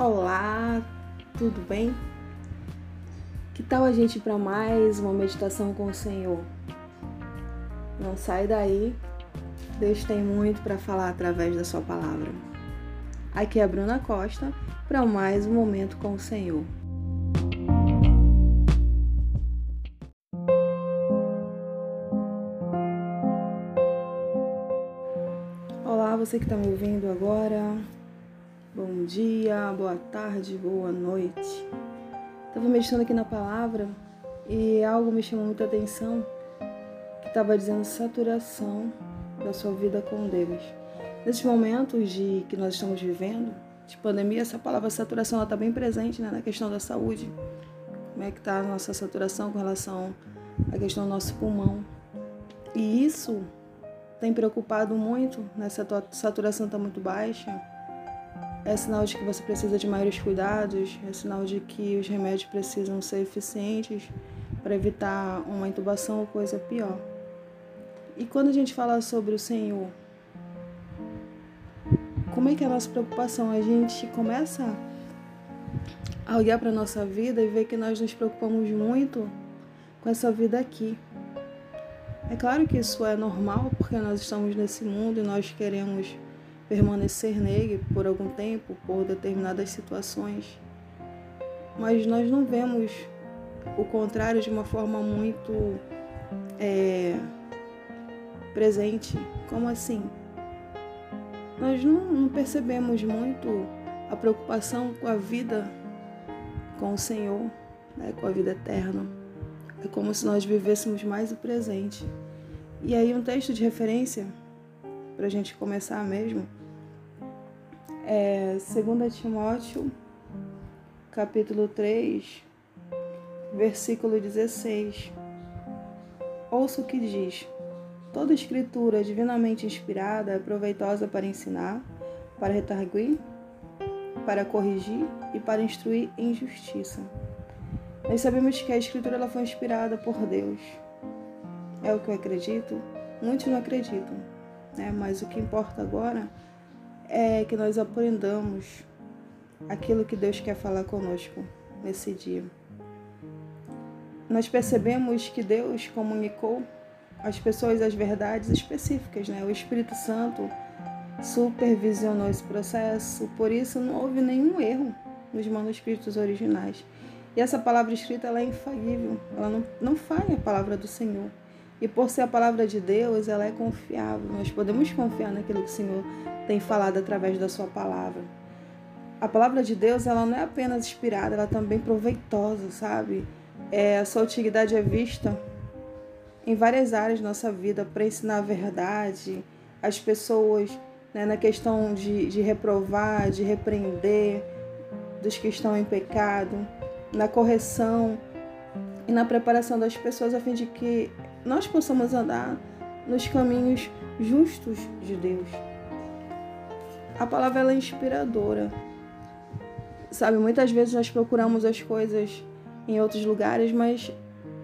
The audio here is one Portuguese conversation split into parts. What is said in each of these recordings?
Olá, tudo bem? Que tal a gente para mais uma meditação com o Senhor? Não sai daí, Deus tem muito para falar através da Sua palavra. Aqui é a Bruna Costa para mais um momento com o Senhor. Olá, você que está me ouvindo agora. Bom dia, boa tarde, boa noite. Estava meditando aqui na palavra e algo me chamou muita atenção que estava dizendo saturação da sua vida com Deus. Nesses momentos de que nós estamos vivendo, de pandemia, essa palavra saturação está bem presente né, na questão da saúde. Como é que está a nossa saturação com relação à questão do nosso pulmão. E isso tem preocupado muito, né, saturação está muito baixa é sinal de que você precisa de maiores cuidados, é sinal de que os remédios precisam ser eficientes para evitar uma intubação ou coisa pior. E quando a gente fala sobre o Senhor, como é que é a nossa preocupação? A gente começa a olhar para a nossa vida e ver que nós nos preocupamos muito com essa vida aqui. É claro que isso é normal, porque nós estamos nesse mundo e nós queremos permanecer nele por algum tempo, por determinadas situações. Mas nós não vemos o contrário de uma forma muito é, presente. Como assim? Nós não, não percebemos muito a preocupação com a vida com o Senhor, né, com a vida eterna. É como se nós vivêssemos mais o presente. E aí, um texto de referência, para a gente começar mesmo, é 2 Timóteo, capítulo 3, versículo 16. Ouça o que diz: Toda escritura divinamente inspirada é proveitosa para ensinar, para retarguir, para corrigir e para instruir em justiça. Nós sabemos que a escritura ela foi inspirada por Deus. É o que eu acredito. Muitos não acreditam, né? mas o que importa agora é que nós aprendamos aquilo que Deus quer falar conosco nesse dia. Nós percebemos que Deus comunicou às pessoas as verdades específicas, né? O Espírito Santo supervisionou esse processo, por isso não houve nenhum erro nos manuscritos originais. E essa palavra escrita ela é infalível, ela não, não falha a palavra do Senhor. E por ser a palavra de Deus, ela é confiável. Nós podemos confiar naquilo que o Senhor tem falado através da sua palavra. A palavra de Deus, ela não é apenas inspirada, ela é também proveitosa, sabe? É, a sua utilidade é vista em várias áreas da nossa vida para ensinar a verdade às pessoas, né, na questão de, de reprovar, de repreender dos que estão em pecado, na correção e na preparação das pessoas a fim de que nós possamos andar nos caminhos justos de Deus. A palavra é inspiradora. Sabe, muitas vezes nós procuramos as coisas em outros lugares, mas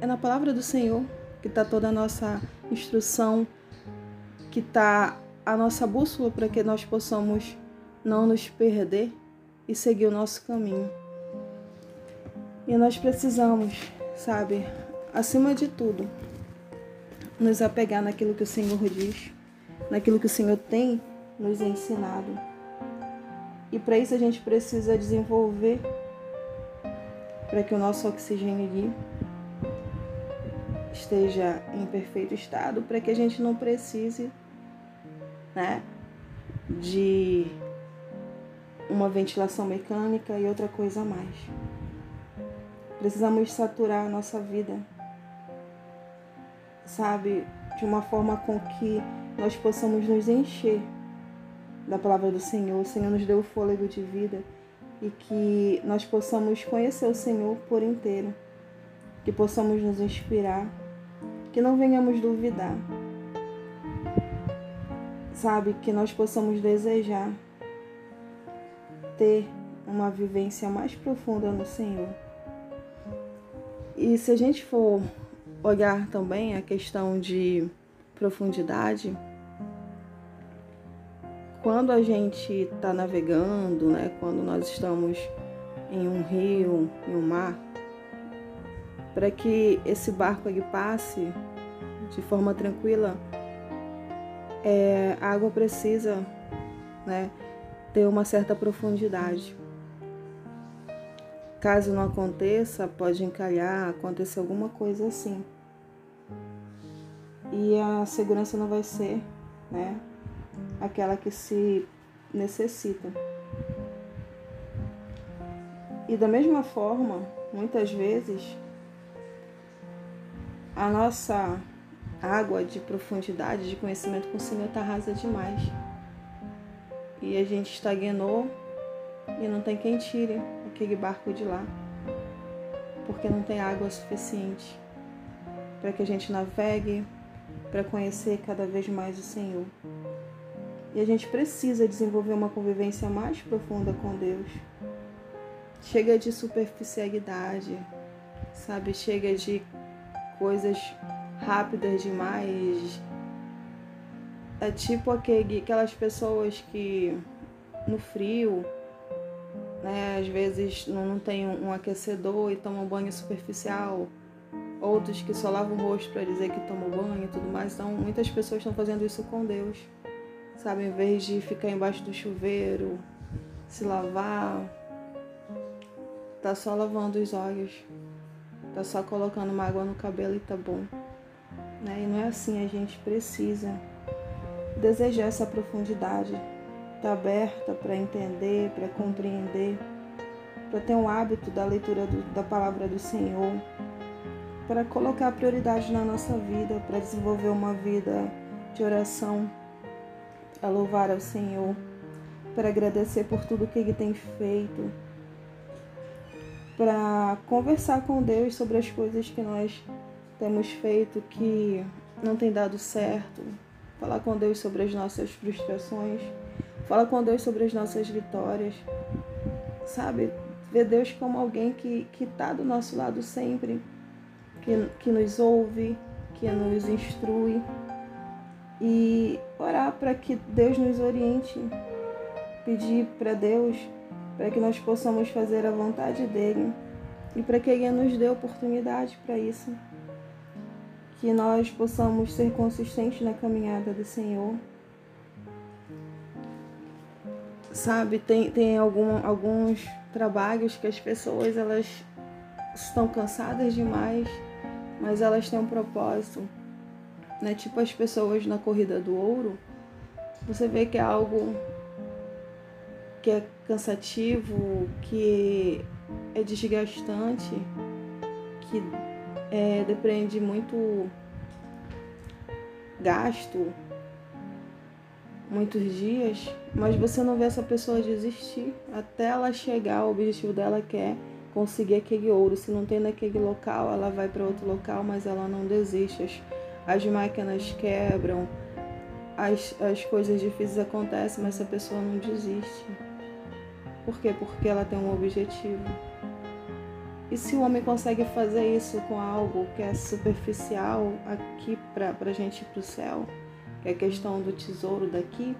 é na palavra do Senhor que está toda a nossa instrução, que está a nossa bússola para que nós possamos não nos perder e seguir o nosso caminho. E nós precisamos, sabe, acima de tudo, nos apegar naquilo que o Senhor diz, naquilo que o Senhor tem nos ensinado. E para isso a gente precisa desenvolver para que o nosso oxigênio esteja em perfeito estado, para que a gente não precise, né, de uma ventilação mecânica e outra coisa a mais. Precisamos saturar a nossa vida sabe, de uma forma com que nós possamos nos encher da palavra do Senhor. O Senhor nos deu o fôlego de vida e que nós possamos conhecer o Senhor por inteiro, que possamos nos inspirar, que não venhamos duvidar, sabe, que nós possamos desejar ter uma vivência mais profunda no Senhor. E se a gente for olhar também a questão de profundidade, quando a gente está navegando, né, quando nós estamos em um rio, em um mar, para que esse barco ele passe de forma tranquila, é, a água precisa né, ter uma certa profundidade. Caso não aconteça, pode encalhar, acontecer alguma coisa assim. E a segurança não vai ser né, aquela que se necessita. E da mesma forma, muitas vezes, a nossa água de profundidade, de conhecimento com o Senhor está rasa demais. E a gente estagnou e não tem quem tire aquele barco de lá, porque não tem água suficiente para que a gente navegue, para conhecer cada vez mais o Senhor. E a gente precisa desenvolver uma convivência mais profunda com Deus. Chega de superficialidade, sabe? Chega de coisas rápidas demais. É tipo aquele, aquelas pessoas que no frio, né, às vezes não tem um aquecedor e tomam banho superficial. Outros que só lavam o rosto para dizer que tomam banho e tudo mais. Então, muitas pessoas estão fazendo isso com Deus sabe? Em vez de ficar embaixo do chuveiro, se lavar, tá só lavando os olhos, tá só colocando uma água no cabelo e tá bom. Né? E não é assim, a gente precisa desejar essa profundidade, tá aberta para entender, para compreender, para ter um hábito da leitura do, da palavra do Senhor, para colocar prioridade na nossa vida, para desenvolver uma vida de oração a louvar ao Senhor, para agradecer por tudo que Ele tem feito, para conversar com Deus sobre as coisas que nós temos feito que não tem dado certo, falar com Deus sobre as nossas frustrações, falar com Deus sobre as nossas vitórias, sabe? Ver Deus como alguém que está do nosso lado sempre, que, que nos ouve, que nos instrui e orar para que Deus nos oriente, pedir para Deus para que nós possamos fazer a vontade dele e para que ele nos dê oportunidade para isso. Que nós possamos ser consistentes na caminhada do Senhor. Sabe, tem, tem algum, alguns trabalhos que as pessoas elas estão cansadas demais, mas elas têm um propósito né? Tipo as pessoas na corrida do ouro, você vê que é algo que é cansativo, que é desgastante, que é, depende muito gasto, muitos dias, mas você não vê essa pessoa desistir até ela chegar ao objetivo dela que é conseguir aquele ouro. Se não tem naquele local, ela vai para outro local, mas ela não desiste as máquinas quebram, as, as coisas difíceis acontecem, mas a pessoa não desiste. Por quê? Porque ela tem um objetivo. E se o homem consegue fazer isso com algo que é superficial aqui para a gente ir para o céu, que é a questão do tesouro daqui,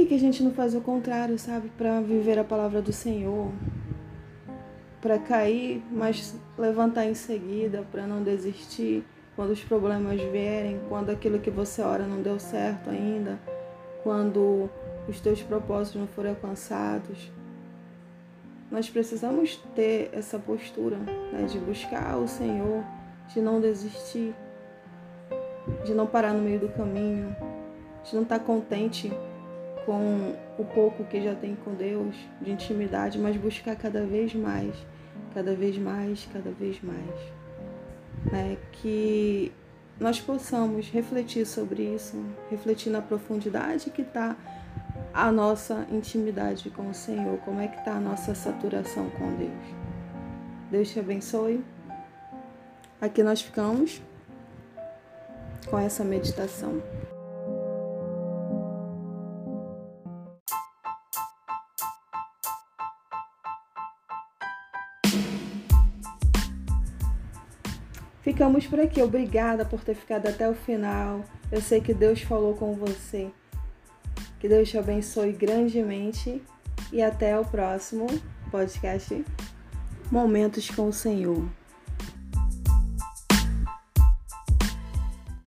que, que a gente não faz o contrário, sabe? Para viver a palavra do Senhor, para cair, mas levantar em seguida, para não desistir quando os problemas vierem, quando aquilo que você ora não deu certo ainda, quando os teus propósitos não forem alcançados. Nós precisamos ter essa postura né, de buscar o Senhor, de não desistir, de não parar no meio do caminho, de não estar contente com o pouco que já tem com Deus, de intimidade, mas buscar cada vez mais, cada vez mais, cada vez mais. Né? Que nós possamos refletir sobre isso, refletir na profundidade que está a nossa intimidade com o Senhor, como é que está a nossa saturação com Deus. Deus te abençoe. Aqui nós ficamos com essa meditação. Ficamos por aqui. Obrigada por ter ficado até o final. Eu sei que Deus falou com você. Que Deus te abençoe grandemente e até o próximo podcast Momentos com o Senhor.